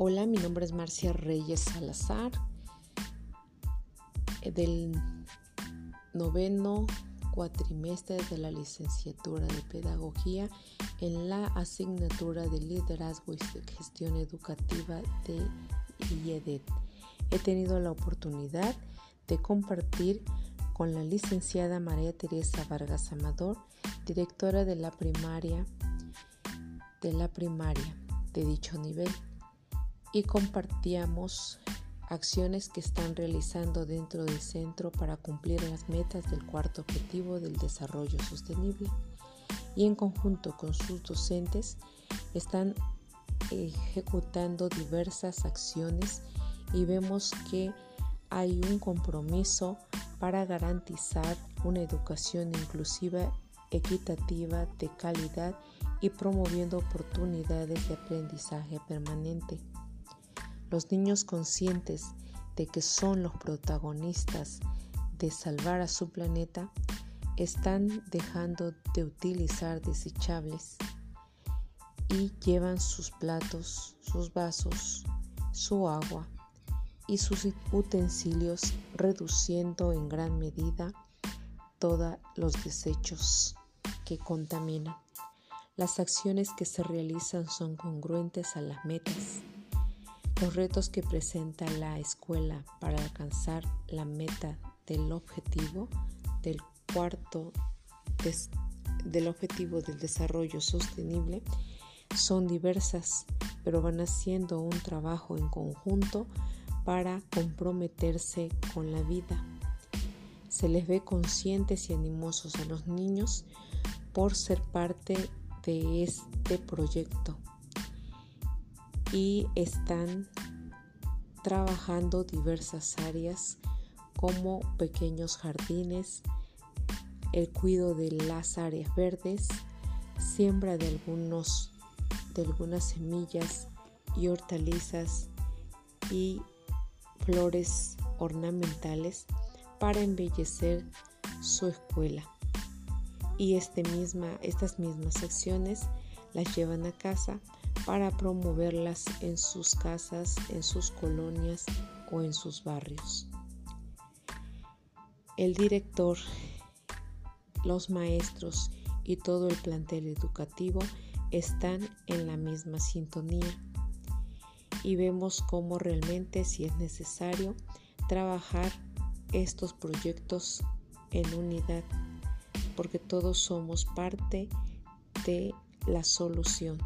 Hola, mi nombre es Marcia Reyes Salazar, eh, del noveno cuatrimestre de la licenciatura de Pedagogía en la asignatura de Liderazgo y Gestión Educativa de IEDET. He tenido la oportunidad de compartir con la licenciada María Teresa Vargas Amador, directora de la primaria de la primaria de dicho nivel y compartíamos acciones que están realizando dentro del centro para cumplir las metas del cuarto objetivo del desarrollo sostenible y en conjunto con sus docentes están ejecutando diversas acciones y vemos que hay un compromiso para garantizar una educación inclusiva, equitativa, de calidad y promoviendo oportunidades de aprendizaje permanente. Los niños conscientes de que son los protagonistas de salvar a su planeta están dejando de utilizar desechables y llevan sus platos, sus vasos, su agua y sus utensilios reduciendo en gran medida todos los desechos que contaminan. Las acciones que se realizan son congruentes a las metas los retos que presenta la escuela para alcanzar la meta del objetivo del cuarto del objetivo del desarrollo sostenible son diversas, pero van haciendo un trabajo en conjunto para comprometerse con la vida. Se les ve conscientes y animosos a los niños por ser parte de este proyecto y están trabajando diversas áreas como pequeños jardines, el cuidado de las áreas verdes, siembra de, algunos, de algunas semillas y hortalizas y flores ornamentales para embellecer su escuela. Y este misma, estas mismas acciones las llevan a casa para promoverlas en sus casas, en sus colonias o en sus barrios. El director, los maestros y todo el plantel educativo están en la misma sintonía y vemos cómo realmente si es necesario trabajar estos proyectos en unidad porque todos somos parte de la solución.